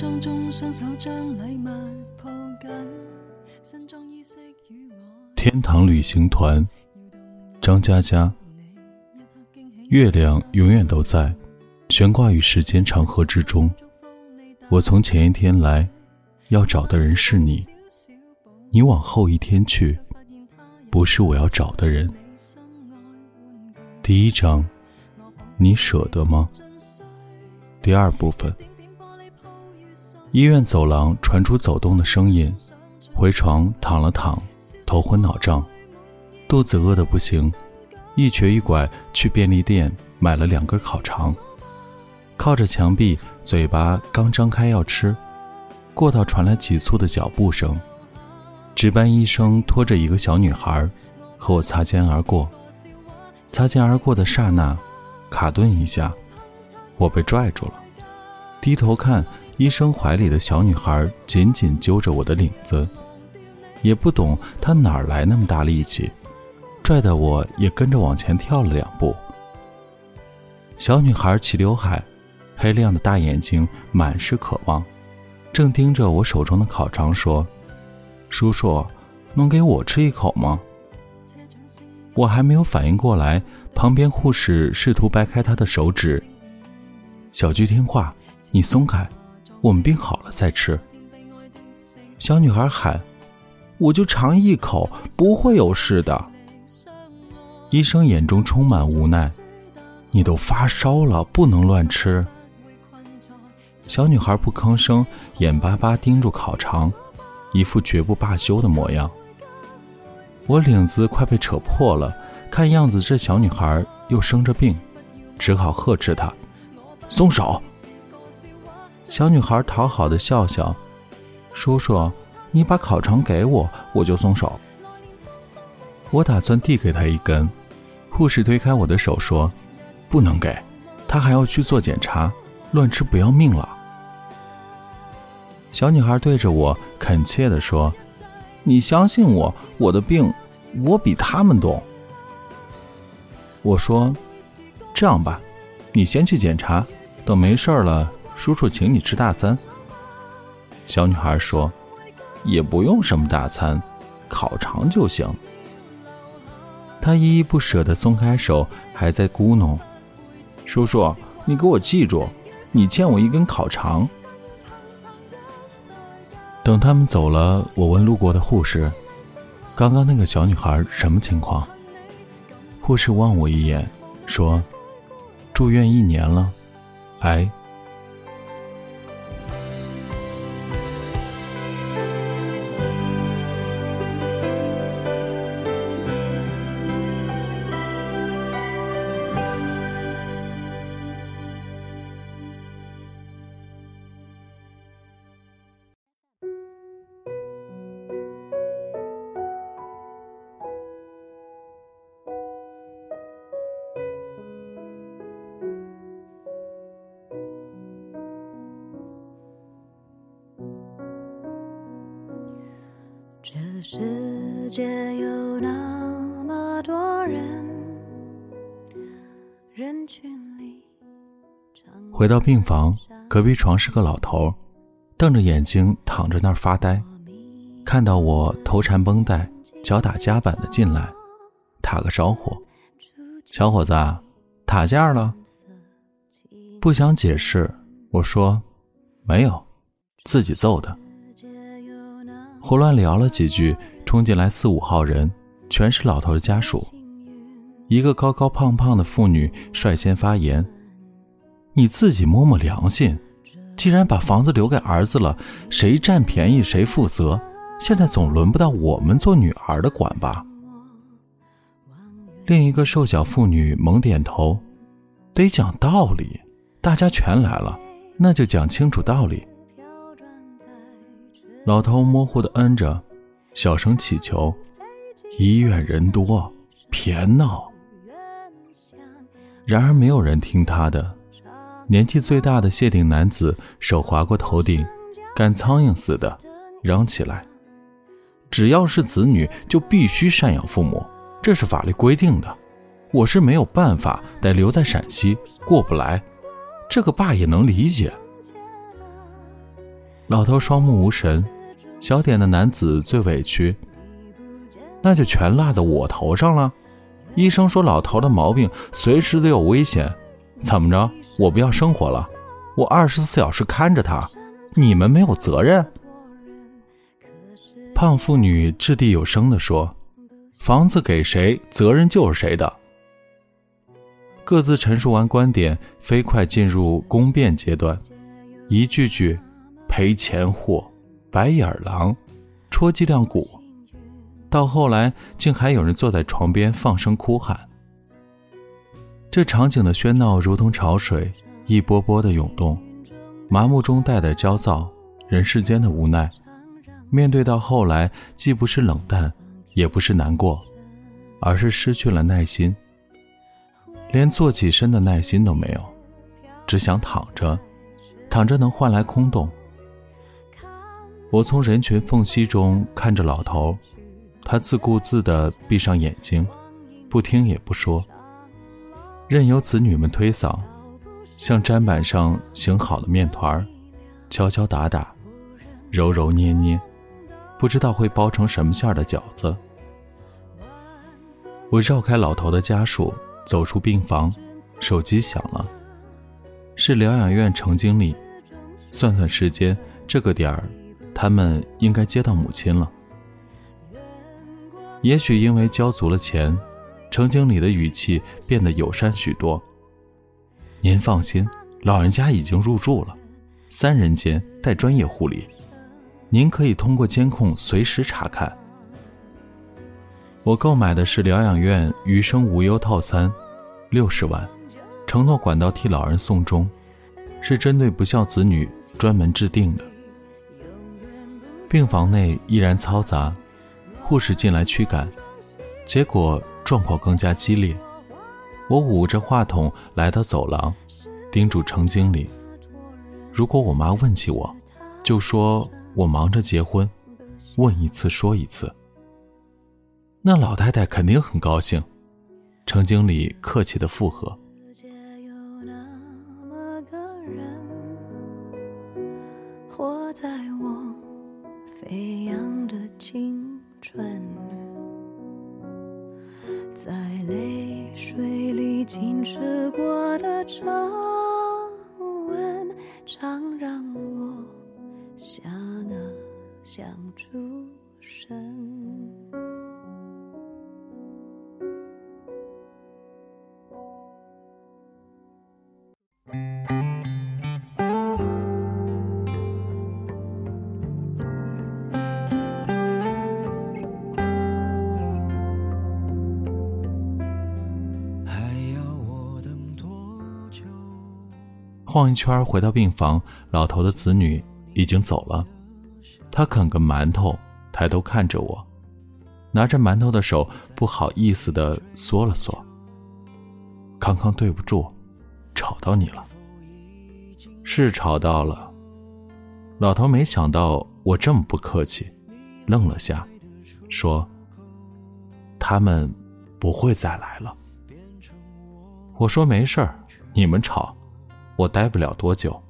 匆匆双手将礼物抱紧，身装衣饰与我。天堂旅行团，张嘉佳。月亮永远都在，悬挂于时间长河之中。我从前一天来，要找的人是你；你往后一天去，不是我要找的人。第一章，你舍得吗？第二部分。医院走廊传出走动的声音，回床躺了躺，头昏脑胀，肚子饿得不行，一瘸一拐去便利店买了两根烤肠，靠着墙壁，嘴巴刚张开要吃，过道传来急促的脚步声，值班医生拖着一个小女孩，和我擦肩而过，擦肩而过的刹那，卡顿一下，我被拽住了，低头看。医生怀里的小女孩紧紧揪着我的领子，也不懂她哪来那么大力气，拽得我也跟着往前跳了两步。小女孩齐刘海，黑亮的大眼睛满是渴望，正盯着我手中的烤肠说：“叔叔，能给我吃一口吗？”我还没有反应过来，旁边护士试图掰开她的手指。小菊听话，你松开。我们病好了再吃。小女孩喊：“我就尝一口，不会有事的。”医生眼中充满无奈：“你都发烧了，不能乱吃。”小女孩不吭声，眼巴巴盯住烤肠，一副绝不罢休的模样。我领子快被扯破了，看样子这小女孩又生着病，只好呵斥她：“松手！”小女孩讨好的笑笑：“叔叔，你把烤肠给我，我就松手。”我打算递给她一根，护士推开我的手说：“不能给，她还要去做检查，乱吃不要命了。”小女孩对着我恳切地说：“你相信我，我的病我比他们懂。”我说：“这样吧，你先去检查，等没事了。”叔叔请你吃大餐。小女孩说：“也不用什么大餐，烤肠就行。”她依依不舍地松开手，还在咕哝：“叔叔，你给我记住，你欠我一根烤肠。”等他们走了，我问路过的护士：“刚刚那个小女孩什么情况？”护士望我一眼，说：“住院一年了，癌。”世界有那么多人，人群里。回到病房，隔壁床是个老头，瞪着眼睛躺着那儿发呆。看到我头缠绷带、脚打夹板的进来，打个招呼：“小伙子，打架了？”不想解释，我说：“没有，自己揍的。”胡乱聊了几句，冲进来四五号人，全是老头的家属。一个高高胖胖的妇女率先发言：“你自己摸摸良心，既然把房子留给儿子了，谁占便宜谁负责。现在总轮不到我们做女儿的管吧？”另一个瘦小妇女猛点头：“得讲道理，大家全来了，那就讲清楚道理。”老头模糊的嗯着，小声祈求：“医院人多，别闹。”然而没有人听他的。年纪最大的谢顶男子手划过头顶，赶苍蝇似的嚷起来：“只要是子女，就必须赡养父母，这是法律规定的。我是没有办法，得留在陕西，过不来。这个爸也能理解。”老头双目无神，小点的男子最委屈，那就全落到我头上了。医生说老头的毛病随时都有危险，怎么着？我不要生活了？我二十四小时看着他，你们没有责任？胖妇女掷地有声地说：“房子给谁，责任就是谁的。”各自陈述完观点，飞快进入公辩阶段，一句句赔钱货、白眼狼、戳脊梁骨。到后来，竟还有人坐在床边放声哭喊。这场景的喧闹如同潮水，一波波的涌动，麻木中带点焦躁，人世间的无奈。面对到后来，既不是冷淡，也不是难过，而是失去了耐心，连坐起身的耐心都没有，只想躺着，躺着能换来空洞。我从人群缝隙中看着老头。他自顾自地闭上眼睛，不听也不说，任由子女们推搡，像砧板上醒好的面团敲敲打打，揉揉捏捏，不知道会包成什么馅的饺子。我绕开老头的家属，走出病房，手机响了，是疗养院程经理。算算时间，这个点儿，他们应该接到母亲了。也许因为交足了钱，程经理的语气变得友善许多。您放心，老人家已经入住了，三人间带专业护理，您可以通过监控随时查看。我购买的是疗养院余生无忧套餐，六十万，承诺管道替老人送终，是针对不孝子女专门制定的。病房内依然嘈杂。护士进来驱赶，结果状况更加激烈。我捂着话筒来到走廊，叮嘱程经理：“如果我妈问起我，就说我忙着结婚，问一次说一次。”那老太太肯定很高兴。程经理客气的附和。在我飞扬的青春，在泪水里浸湿过的皱纹，常让我想啊想出神。晃一圈回到病房，老头的子女已经走了。他啃个馒头，抬头看着我，拿着馒头的手不好意思的缩了缩。康康，对不住，吵到你了。是吵到了。老头没想到我这么不客气，愣了下，说：“他们不会再来了。”我说：“没事儿，你们吵。”我待不了多久。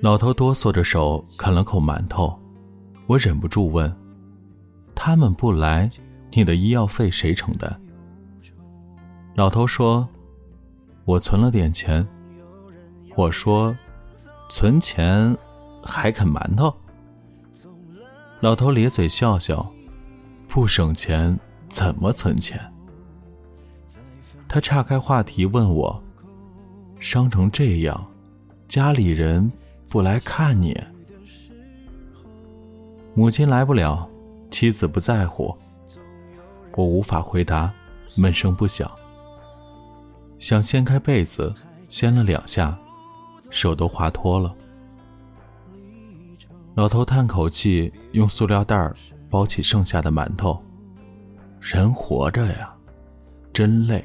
老头哆嗦着手啃了口馒头，我忍不住问：“他们不来，你的医药费谁承担？”老头说：“我存了点钱。”我说：“存钱还啃馒头？”老头咧嘴笑笑：“不省钱怎么存钱？”他岔开话题问我。伤成这样，家里人不来看你，母亲来不了，妻子不在乎，我无法回答，闷声不响。想掀开被子，掀了两下，手都滑脱了。老头叹口气，用塑料袋包起剩下的馒头。人活着呀，真累。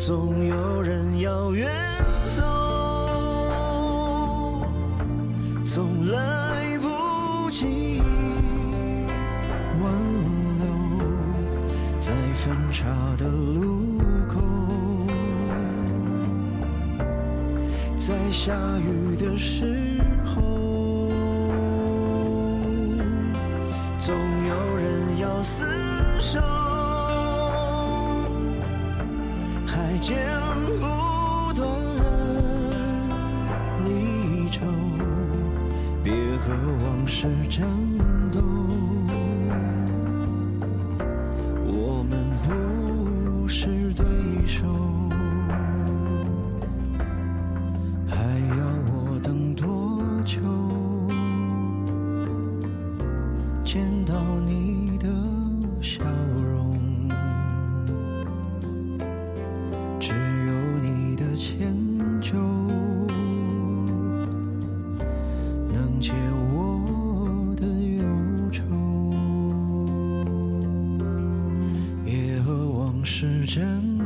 总有人要远走，总来不及挽留，在分岔的路口，在下雨的时候。真